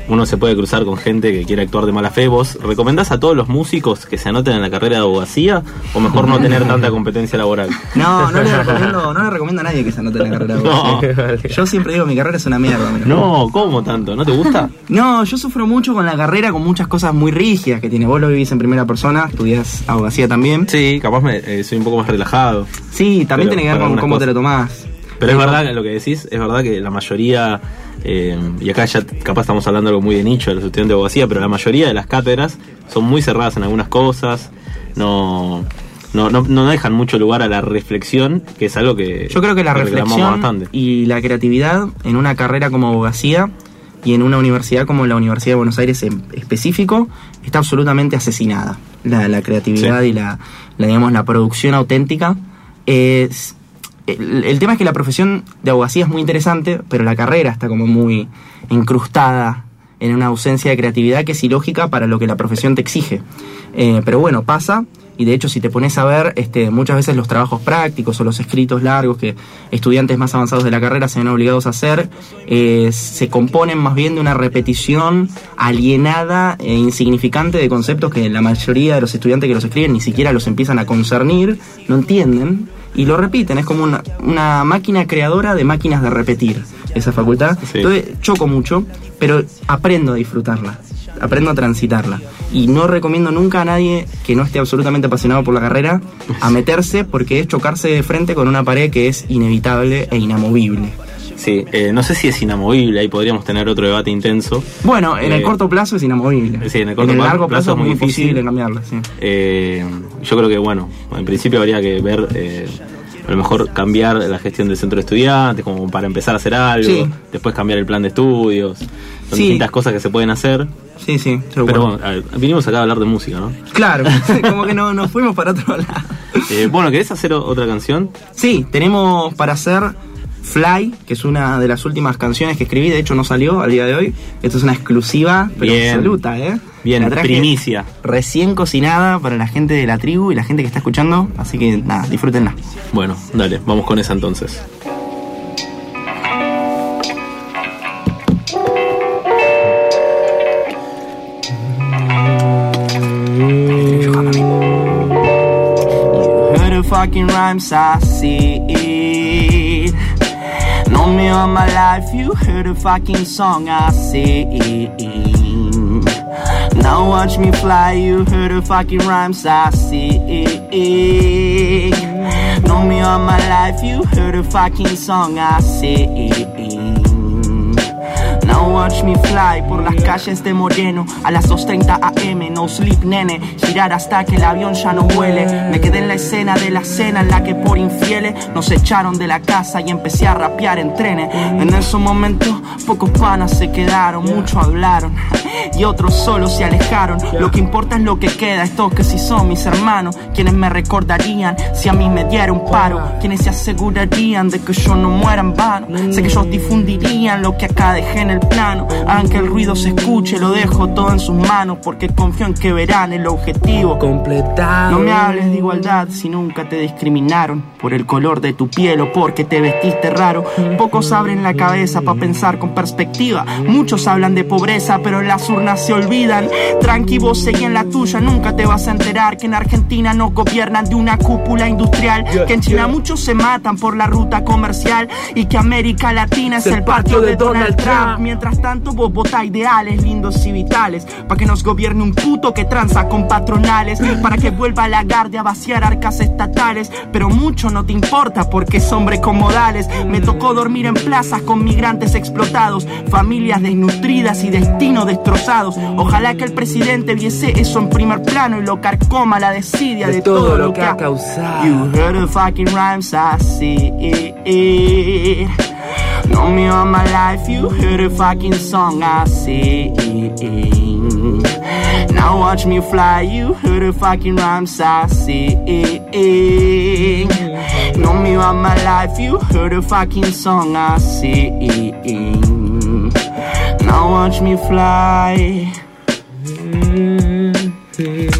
S1: uno se puede cruzar con gente que quiere actuar de mala fe. ¿Vos recomendás a todos los músicos que se anoten en la carrera de abogacía o mejor no tener tanta competencia laboral?
S2: No, no le *laughs* recomiendo, no le recomiendo a nadie que se anote en la carrera de
S1: No.
S2: abogacía. Yo siempre digo, mi carrera es una mierda.
S1: No, ¿cómo tanto? ¿No te gusta?
S2: No, yo sufro mucho con la carrera, con muchas cosas muy rígidas que tiene. Vos lo vivís en primera persona, estudiás abogacía también.
S1: Sí, capaz me, eh, soy un poco más relajado.
S2: Sí, también tiene que ver con cómo te lo tomás.
S1: Pero es verdad lo que decís, es verdad que la mayoría, eh, y acá ya capaz estamos hablando algo muy de nicho de los estudiantes de abogacía, pero la mayoría de las cátedras son muy cerradas en algunas cosas, no, no, no, no dejan mucho lugar a la reflexión, que es algo que
S2: Yo creo que la reflexión
S1: bastante.
S2: y la creatividad en una carrera como abogacía y en una universidad como la Universidad de Buenos Aires en específico está absolutamente asesinada. La, la creatividad
S1: Sí.
S2: y la, la, digamos, la producción auténtica es... El, tema es que la profesión de abogacía es muy interesante, pero la carrera está como muy incrustada en una ausencia de creatividad que es ilógica para lo que la profesión te exige. Eh, pero bueno, pasa. Y de hecho, si te pones a ver, este, muchas veces los trabajos prácticos o los escritos largos que estudiantes más avanzados de la carrera se ven obligados a hacer, eh, se componen más bien de una repetición alienada e insignificante de conceptos que la mayoría de los estudiantes que los escriben ni siquiera los empiezan a concernir, no entienden y lo repiten. Es como una, una máquina creadora de máquinas de repetir esa facultad.
S1: Sí.
S2: Entonces, choco mucho, pero aprendo a disfrutarla, aprendo a transitarla. Y no recomiendo nunca a nadie que no esté absolutamente apasionado por la carrera a meterse porque es chocarse de frente con una pared que es inevitable e inamovible.
S1: Sí, eh, no sé si es inamovible, ahí podríamos tener otro debate intenso.
S2: Bueno, en el
S1: Eh,
S2: corto plazo es inamovible.
S1: sí, en el corto
S2: largo
S1: plazo
S2: plazo,
S1: es muy difícil.
S2: cambiarla. Sí.
S1: Eh, yo creo que, bueno, en principio habría que ver, a lo mejor cambiar la gestión del centro de estudiantes, como para empezar a hacer algo,
S2: Sí.
S1: después cambiar el plan de estudios, son
S2: Sí.
S1: distintas cosas que se pueden hacer.
S2: Sí, sí,
S1: Pero
S2: seguro.
S1: bueno, a ver, vinimos acá a hablar de música, ¿no?
S2: Claro, *laughs* como que no, nos fuimos para otro lado.
S1: Eh, bueno, ¿querés hacer otra canción?
S2: Sí, tenemos para hacer Fly, que es una de las últimas canciones que escribí, de hecho no salió al día de hoy. Esta es una exclusiva, pero
S1: Bien.
S2: absoluta, ¿eh?
S1: Bien,
S2: La traje
S1: primicia.
S2: Recién cocinada para la gente de la tribu y la gente que está escuchando, así que nada, disfrútenla.
S1: Bueno, dale, vamos con esa entonces.
S2: Fucking rhymes, I see. Know me all my life, you heard a fucking song, I it. Now watch me fly, you heard the fucking rhymes, I see it. Know me all my life, you heard a fucking song, I. Now watch me fly por las calles de Moreno a las 2.30 am, no sleep nene, girar hasta que el avión ya no vuele. Me quedé en la escena de la cena en la que por infieles nos echaron de la casa y empecé a rapear en trenes. En esos momentos pocos panas se quedaron, muchos hablaron y otros solo se alejaron. Lo que importa es lo que queda, estos que si son mis hermanos, quienes me recordarían si a mí me diera un paro, quienes se asegurarían de que yo no muera en vano. Sé que ellos difundirían lo que acá dejé en el plano, hagan que el ruido se escuche, lo dejo todo en sus manos porque confío en que verán el objetivo.
S3: Completado.
S2: No me hables de igualdad si nunca te discriminaron por el color de tu piel o porque te vestiste raro. Pocos abren la cabeza para pensar con perspectiva. Muchos hablan de pobreza, pero en las urnas se olvidan. Tranqui, vos seguí en la tuya, nunca te vas a enterar que en Argentina nos gobiernan de una cúpula industrial. Que en China muchos se matan por la ruta comercial y que América Latina es el patio de Donald Trump. Mientras tanto, vos votá ideales lindos y vitales para que nos gobierne un puto que tranza con patronales, para que vuelva la guardia a vaciar arcas estatales. Pero mucho no te importa porque es hombre con modales. Me tocó dormir en plazas con migrantes explotados, familias desnutridas y destinos destrozados. Ojalá que el presidente viese eso en primer plano y lo carcoma la desidia de, todo, lo que ha
S3: causado.
S2: You heard the fucking rhymes, I see it. Know me all my life, you heard a fucking song I sing. Now watch me fly, you heard a fucking rhymes I sing. Know me all my life, you heard a fucking song I sing. Now watch me fly. Mm-hmm.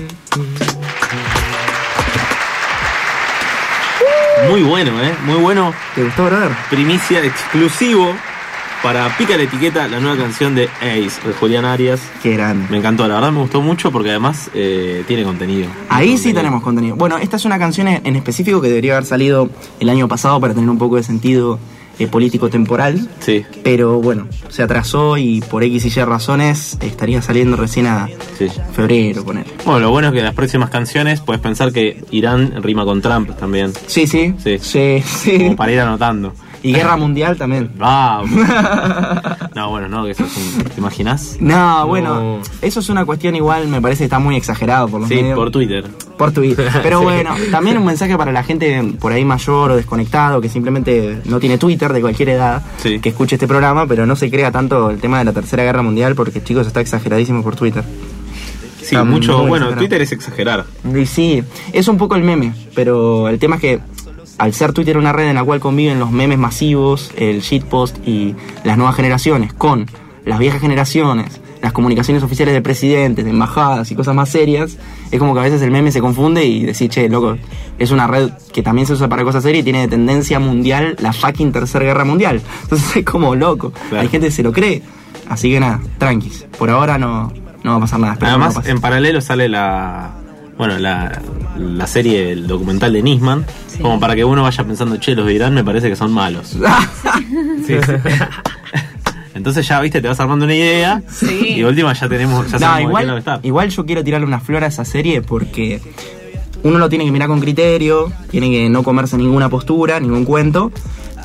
S1: Muy bueno, ¿eh? Muy bueno.
S2: ¿Te gustó, brother?
S1: Primicia exclusivo para Pica la Etiqueta, la nueva canción de Ace, de Julián Arias.
S2: Qué grande.
S1: Me encantó, la verdad me gustó mucho porque además eh, tiene contenido.
S2: Ahí
S1: Tiene
S2: sí
S1: contenido.
S2: tenemos contenido. Bueno, esta es una canción en en específico que debería haber salido el año pasado para tener un poco de sentido eh, político temporal.
S1: Sí,
S2: Pero bueno, se atrasó y por X y Y razones estaría saliendo recién a
S1: sí.
S2: febrero, poner.
S1: Bueno, lo bueno es que las próximas canciones puedes pensar que Irán rima con Trump también.
S2: Sí, sí.
S1: Sí.
S2: Sí, *laughs* sí.
S1: Como para ir anotando.
S2: Y guerra *laughs* mundial también.
S1: Ah, *laughs* no, bueno, no, que eso es un. ¿Te imaginas?
S2: No, bueno,
S3: No.
S2: eso es una cuestión igual, me parece que está muy exagerado por los
S1: Sí,
S2: medios.
S1: por Twitter.
S2: Por Twitter. *laughs* Pero bueno, también un mensaje para la gente por ahí mayor o desconectado que simplemente no tiene Twitter de cualquier edad
S1: Sí.
S2: que escuche este programa, pero no se crea tanto el tema de la Tercera Guerra Mundial porque chicos está exageradísimo por Twitter.
S1: Sí,
S2: Está
S1: mucho.
S2: muy
S1: Bueno,
S2: exagerado.
S1: Twitter es exagerar.
S2: Y sí, es un poco el meme, pero el tema es que al ser Twitter una red en la cual conviven los memes masivos, el shitpost y las nuevas generaciones con las viejas generaciones, las comunicaciones oficiales de presidentes, de embajadas y cosas más serias, es como que a veces el meme se confunde y decís, che, loco, es una red que también se usa para cosas serias y tiene de tendencia mundial la fucking tercera guerra mundial. *laughs* Entonces es como loco.
S1: Claro.
S2: Hay gente que se lo cree. Así que nada, tranquis. Por ahora no, no va a pasar nada.
S1: Además,
S2: no
S1: en paralelo sale la. Bueno, la, la serie, el documental de Nisman, como para que uno vaya pensando, che, los de Irán me parece que son malos. *laughs*
S3: Sí, sí. *laughs*
S1: Entonces ya, viste, te vas armando una idea
S4: Sí.
S1: y de última ya tenemos, ya
S2: No,
S1: sabemos de qué
S2: igual,
S1: está.
S2: igual yo quiero tirarle una flor a esa serie porque uno lo tiene que mirar con criterio, tiene que no comerse ninguna postura, ningún cuento,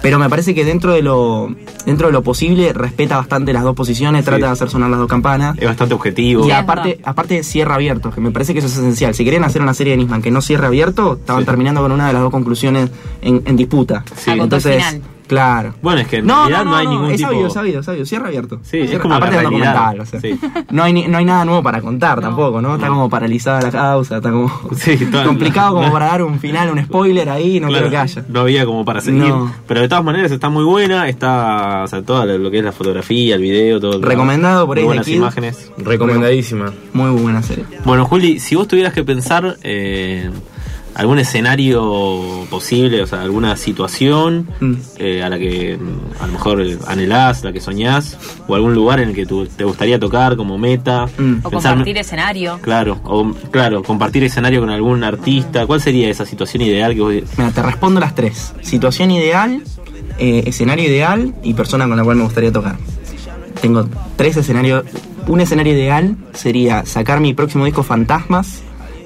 S2: pero me parece que dentro de lo dentro de lo posible respeta bastante las dos posiciones, trata de hacer sonar las dos campanas.
S1: Es bastante objetivo.
S2: Y aparte, aparte cierra abierto, que me parece que eso es esencial. Si querían hacer una serie de Nisman que no cierre abierto, estaban
S1: Sí.
S2: terminando con una de las dos conclusiones en, en disputa.
S1: Sí.
S4: Final.
S2: Claro.
S1: Bueno, es que en
S2: No,
S1: realidad
S2: no,
S1: no, hay ningún
S2: es
S1: tipo.
S2: sabido, sabido, sabido, cierra abierto.
S1: Sí, es como
S2: aparte
S1: la
S2: de
S1: realidad.
S2: documental, o sea.
S1: Sí.
S2: No hay ni- no hay nada nuevo para contar
S4: No.
S2: tampoco, ¿no? Está
S1: No.
S2: como paralizada la causa, está como *laughs*
S1: Sí, todo-
S2: complicado como
S1: no.
S2: para dar un final, un spoiler ahí, no
S1: Claro,
S2: creo que haya.
S1: no había como para seguir.
S2: No.
S1: Pero de todas maneras está muy buena, está, o sea, todo lo que es la fotografía, el video, todo.
S2: Recomendado por ahí
S1: buenas
S2: Kid.
S1: imágenes.
S3: Recomendadísima.
S2: Muy buena serie.
S1: Bueno, Juli, si vos tuvieras que pensar eh, algún escenario posible, o sea, alguna situación
S2: Mm.
S1: eh, a la que mm, a lo mejor eh, anhelás, la que soñás, o algún lugar en el que tú- te gustaría tocar como meta,
S2: Mm.
S4: O
S1: pensar-
S4: compartir escenario.
S1: Claro, o claro, compartir escenario con algún artista, ¿cuál sería esa situación ideal que vos
S2: Mira, te respondo las tres. Situación ideal, eh, escenario ideal y persona con la cual me gustaría tocar. Tengo tres escenarios. Un escenario ideal sería sacar mi próximo disco Fantasmas,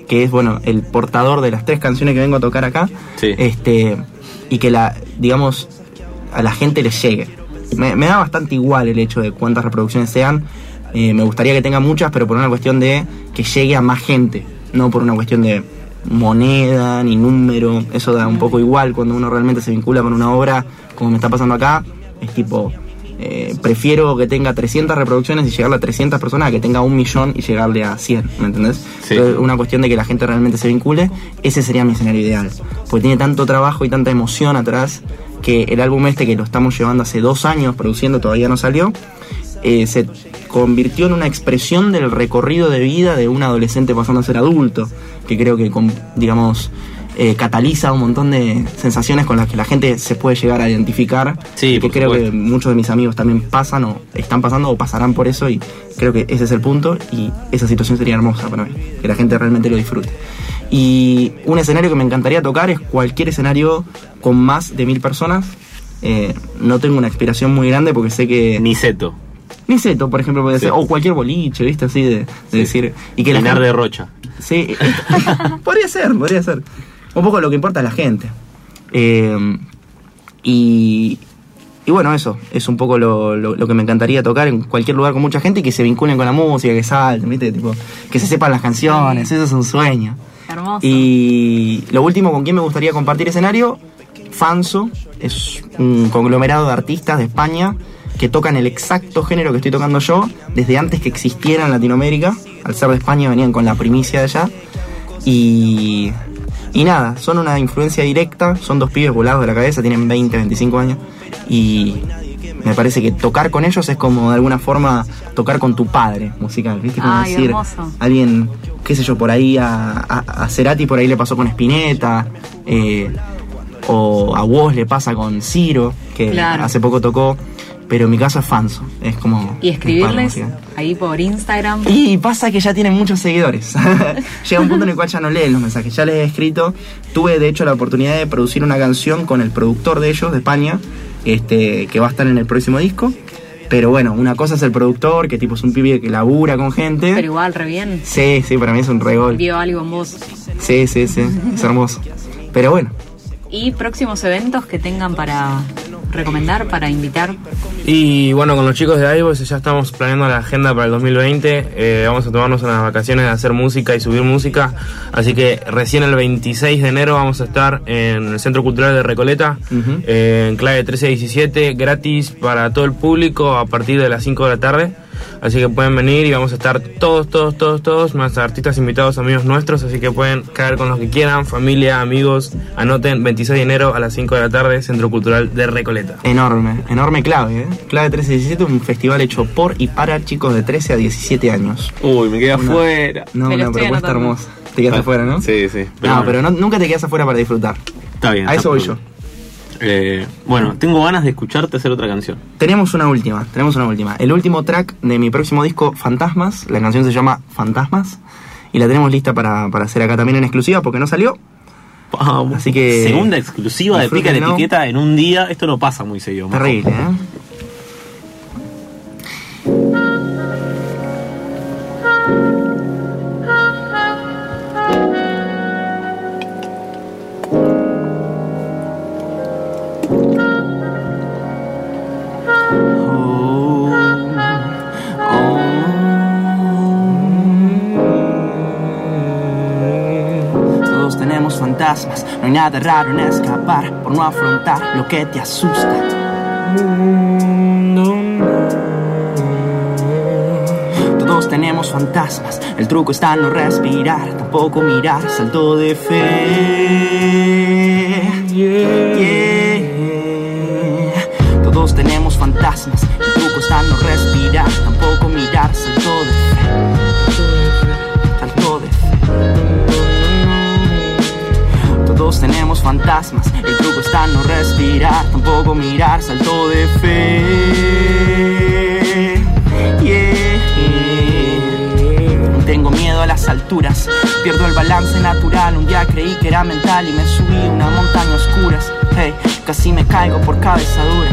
S2: que es bueno el portador de las tres canciones que vengo a tocar acá.
S1: Sí.
S2: Este y que la, digamos, a la gente le llegue. Me, me da bastante igual el hecho de cuántas reproducciones sean. Eh, me gustaría que tenga muchas, pero por una cuestión de que llegue a más gente, no por una cuestión de moneda ni número. Eso da un poco igual cuando uno realmente se vincula con una obra, como me está pasando acá. Es tipo, eh, prefiero que tenga 300 reproducciones y llegarle a 300 personas a que tenga un millón y llegarle a 100, ¿me entendés?
S1: Sí.
S2: Entonces, una cuestión de que la gente realmente se vincule, ese sería mi escenario ideal. Porque tiene tanto trabajo y tanta emoción atrás que el álbum este que lo estamos llevando hace dos años produciendo, todavía no salió, eh, se convirtió en una expresión del recorrido de vida de un adolescente pasando a ser adulto, que creo que, con- digamos, eh, cataliza un montón de sensaciones con las que la gente se puede llegar a identificar.
S1: Sí,
S2: y que creo
S1: supuesto.
S2: que muchos de mis amigos también pasan o están pasando o pasarán por eso y creo que ese es el punto y esa situación sería hermosa para mí, que la gente realmente lo disfrute. Y un escenario que me encantaría tocar es cualquier escenario con más de mil personas. Eh, no tengo una aspiración muy grande porque sé que...
S1: Niceto,
S2: Niceto, por ejemplo, puede
S1: Sí.
S2: ser. O cualquier boliche, ¿viste? Así de, de
S1: Sí.
S2: decir... Y que la
S1: Pinar
S2: gente-
S1: de Rocha.
S2: Sí, *laughs* podría ser, podría ser. Un poco lo que importa es la gente. Eh, y, y bueno, eso es un poco lo, lo- lo que me encantaría tocar en cualquier lugar con mucha gente y que se vinculen con la música, que salten, ¿viste? Tipo, que se sepan las canciones, eso es un sueño.
S4: Hermoso.
S2: Y lo último, con quién me gustaría compartir escenario, Fanso, es un conglomerado de artistas de España que tocan el exacto género que estoy tocando yo desde antes que existiera en Latinoamérica. Al ser de España venían con la primicia de allá. Y, y nada, son una influencia directa, son dos pibes volados de la cabeza, tienen 20, 25 años. Y me parece que tocar con ellos es como de alguna forma tocar con tu padre musical, ¿viste? Como
S7: Ay,
S2: decir,
S7: hermoso.
S2: alguien, qué sé yo, por ahí a, a, a Cerati por ahí le pasó con Spinetta, eh, o a Woz le pasa con Ciro, que
S7: Claro.
S2: hace poco tocó, pero mi caso es Fanso, es como...
S7: Y
S2: padre
S7: escribirles ahí por Instagram.
S2: Y pasa que ya tienen muchos seguidores. *laughs* Llega un punto en el cual ya no leen los mensajes. Ya les he escrito. Tuve de hecho la oportunidad de producir una canción con el productor de ellos, de España, este, que va a estar en el próximo disco. Pero bueno, una cosa es el productor, que tipo es un pibe que labura con gente.
S7: Pero igual, re bien.
S2: Sí, sí, para mí es un regol.
S7: Vio algo en vos.
S2: Sí, sí, sí. Es hermoso. Pero bueno,
S7: Y próximos eventos que tengan para recomendar, para invitar.
S3: Y bueno, con los chicos de iVoice ya estamos planeando la agenda para el 2020. Eh, vamos a tomarnos unas vacaciones de hacer música y subir música. Así que recién el 26 de enero vamos a estar en el Centro Cultural de Recoleta,
S2: Ujú.
S3: eh, en clave 13 a 17, gratis para todo el público a partir de las 5 de la tarde. Así que pueden venir y vamos a estar todos, todos, todos, todos, más artistas invitados, amigos nuestros. Así que pueden caer con los que quieran, familia, amigos. Anoten 26 de enero a las 5 de la tarde, Centro Cultural de Recoleta.
S2: enorme, enorme clave, ¿eh? Clave 13 a 17, un festival hecho por y para chicos de 13 a 17 años.
S1: Uy, me quedé afuera.
S2: No,
S7: Me
S2: una propuesta
S7: anotando.
S2: hermosa. Te quedas afuera, ¿no?
S1: Sí, sí.
S2: No, pero no- nunca te quedas afuera para disfrutar.
S1: Está bien.
S2: A
S1: está
S2: eso voy
S1: bien.
S2: yo.
S1: Eh, bueno, tengo ganas de escucharte hacer otra canción.
S2: Tenemos una última, tenemos una última. El último track de mi próximo disco, Fantasmas. La canción se llama Fantasmas. Y la tenemos lista para, para hacer acá también en exclusiva porque no salió.
S1: Vamos.
S2: Así que-
S1: Segunda exclusiva de Pica la
S2: Disfrútenlo.
S1: Etiqueta en un día. Esto no pasa muy seguido.
S2: Terrible, ¿eh? Fantasmas, no hay nada raro en escapar por no afrontar lo que te asusta. Todos tenemos fantasmas, el truco está en no respirar, tampoco mirar, salto de fe. Yeah. Todos tenemos fantasmas, el truco está en no respirar, tampoco mirar, salto de fe. Todos tenemos fantasmas, el truco está en no respirar, tampoco mirar, salto de fe. Yeah. Tengo miedo a las alturas, pierdo el balance natural. Un día creí que era mental y me subí a una montaña oscuras. Hey, casi me caigo por cabeza dura.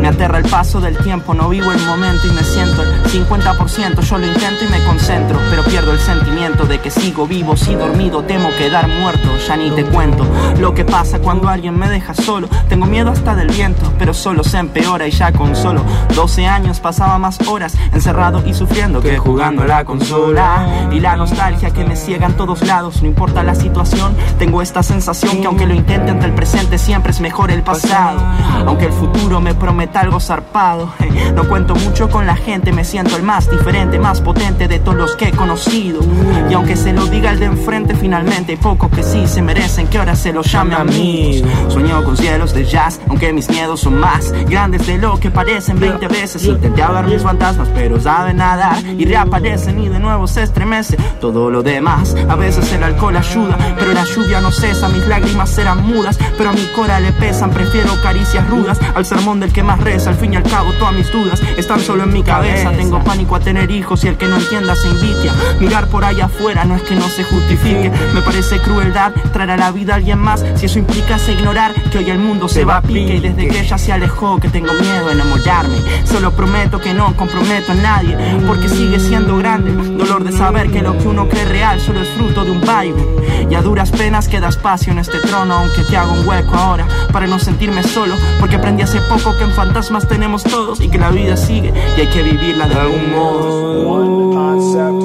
S2: Me aterra el paso del tiempo, no vivo el momento y me siento el 50%. Yo lo intento y me concentro, pero pierdo el sentimiento de que sigo vivo. Si dormido temo quedar muerto, ya ni te cuento lo que pasa cuando alguien me deja solo. Tengo miedo hasta del viento, pero solo se empeora y ya con solo 12 años pasaba más horas encerrado y sufriendo que jugando a la consola. Y la nostalgia que me ciega en todos lados, no importa la situación, tengo esta sensación que aunque lo intente ante el presente siempre es mejor el pasado. Aunque el futuro me algo zarpado, eh, no cuento mucho con la gente, me siento el más diferente, más potente de todos los que he conocido. Y aunque se lo diga el de enfrente, finalmente hay pocos que sí se merecen que ahora se los llame amigos. Sueño con cielos de jazz, aunque mis miedos son más grandes de lo que parecen 20 veces. Intenté ahogar mis fantasmas, pero saben nadar y reaparecen y de nuevo se estremece todo lo demás. A veces el alcohol ayuda, pero la lluvia no cesa. Mis lágrimas serán mudas, pero a mi cora le pesan. Prefiero caricias rudas al sermón del que más reza. Al fin y al cabo, todas mis dudas están solo en mi cabeza. Tengo pánico a tener hijos y el que no entienda se invitia. Mirar por allá afuera no es que no se justifique. Me parece crueldad traer a la vida a alguien más. Si eso implica ignorar que hoy el mundo se va a pique. Y desde que ella se alejó, que tengo miedo de enamorarme. Solo prometo que no comprometo a nadie, porque sigue siendo grande. Dolor de saber que lo que uno cree real solo es fruto de un baile. Y a duras penas queda espacio en este trono, aunque te hago un hueco ahora para no sentirme solo. Porque aprendí hace poco que enfadar fantasmas tenemos todos y que la vida sigue y hay que vivirla de algún modo.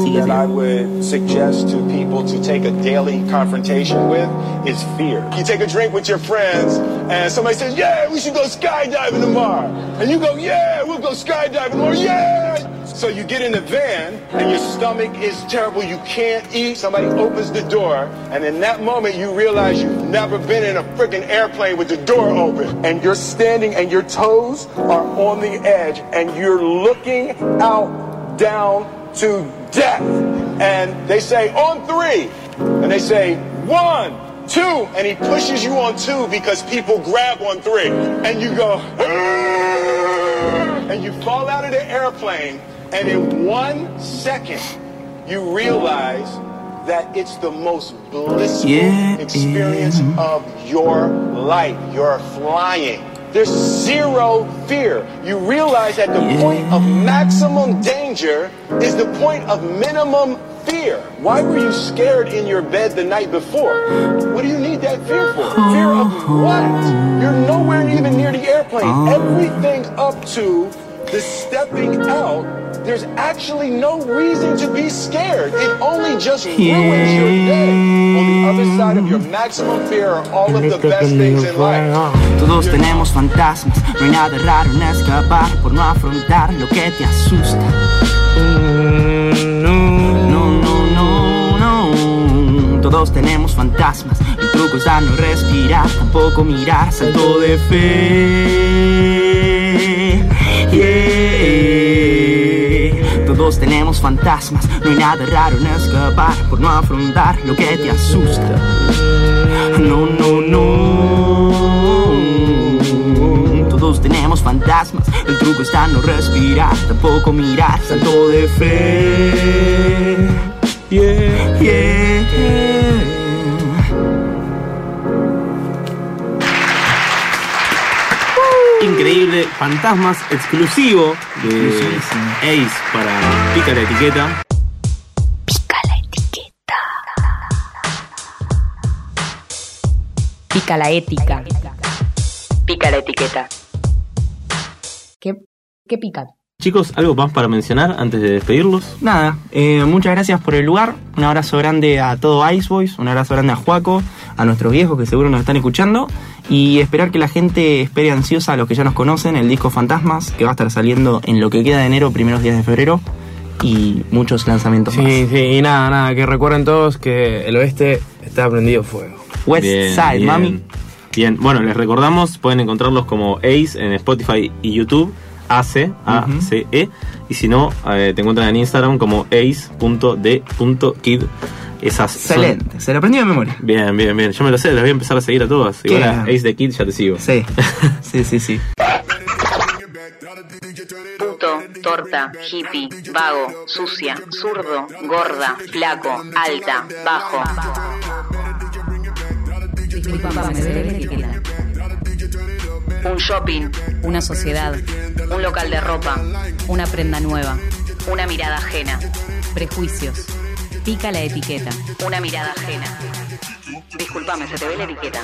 S2: Sigue,
S8: that. I would suggest to people to take a daily confrontation with is fear. You take a drink with your friends, and somebody says, "Yeah, we should go skydiving tomorrow," and you go, "Yeah, we'll go skydiving tomorrow." Yeah. So you get in the van, and your stomach is terrible. You can't eat. Somebody opens the door, and in that moment, you realize you've never been in a freaking airplane with the door open, and you're standing, and your toes are on the edge, and you're looking out down to death. And they say, on three. And they say, one, two. And he pushes you on two because people grab on three. And you go, and you fall out of the airplane. And in one second, you realize that it's the most blissful
S2: Yeah,
S8: experience
S2: yeah.
S8: of your life. You're flying. There's zero fear. You realize that the point of maximum danger is the point of minimum fear. Why were you scared in your bed the night before? What do you need that fear for? Fear of what? You're nowhere even near the airplane. Oh. Everything up to the stepping out, there's actually no reason to be scared. It only just ruins your day. On the other side of your maximum fear are all of the best things in life.
S2: Todos tenemos fantasmas, no hay nada raro en escapar por no afrontar lo que te asusta. No, no, no, no. Todos tenemos fantasmas. El truco está no respirar, tampoco mirar. Salto de fe. Todos tenemos fantasmas. No hay nada raro en escapar por no afrontar lo que te asusta. No, no, no. Todos tenemos fantasmas. El truco está no respirar, tampoco mirar. Salto de fe. Yeah, yeah.
S1: Increíble, Fantasmas exclusivo de. Ace para Pica la Etiqueta.
S5: Pica la ética. Pica la etiqueta.
S7: ¿Qué, qué pica?
S1: Chicos, ¿algo más para mencionar antes de despedirlos?
S2: Nada, eh, muchas gracias por el lugar. Un abrazo grande a todo Ice Boys. Un abrazo grande a Juaco, a nuestros viejos que seguro nos están escuchando. Y esperar que la gente espere ansiosa a los que ya nos conocen el disco Fantasmas, que va a estar saliendo en lo que queda de enero, primeros días de febrero. Y muchos lanzamientos
S3: Sí,
S2: más.
S3: sí, y nada, nada, que recuerden todos que el oeste está prendido fuego.
S2: West
S1: Bien,
S2: Side,
S1: bien.
S2: mami.
S1: Bien, bueno, les recordamos, pueden encontrarlos como Ace en Spotify y YouTube, AC, A-C-E, y si no, eh, te encuentran en Instagram como ace.d.kid. Esas son-
S2: Excelente, se lo aprendió de memoria.
S1: Bien, bien, bien. Yo me lo sé, las voy a empezar a seguir a todas. Igual. Ace the Kid ya te sigo.
S2: Sí, *laughs* sí, sí, sí.
S5: Puto, torta, hippie, vago, sucia, zurdo, gorda, flaco, alta, bajo.
S7: Disculpame,
S5: un shopping.
S7: Una sociedad.
S5: Un local de ropa.
S7: Una prenda nueva.
S5: Una mirada ajena.
S7: Prejuicios. Pica la etiqueta.
S5: Una mirada ajena. Disculpame, se te ve la etiqueta.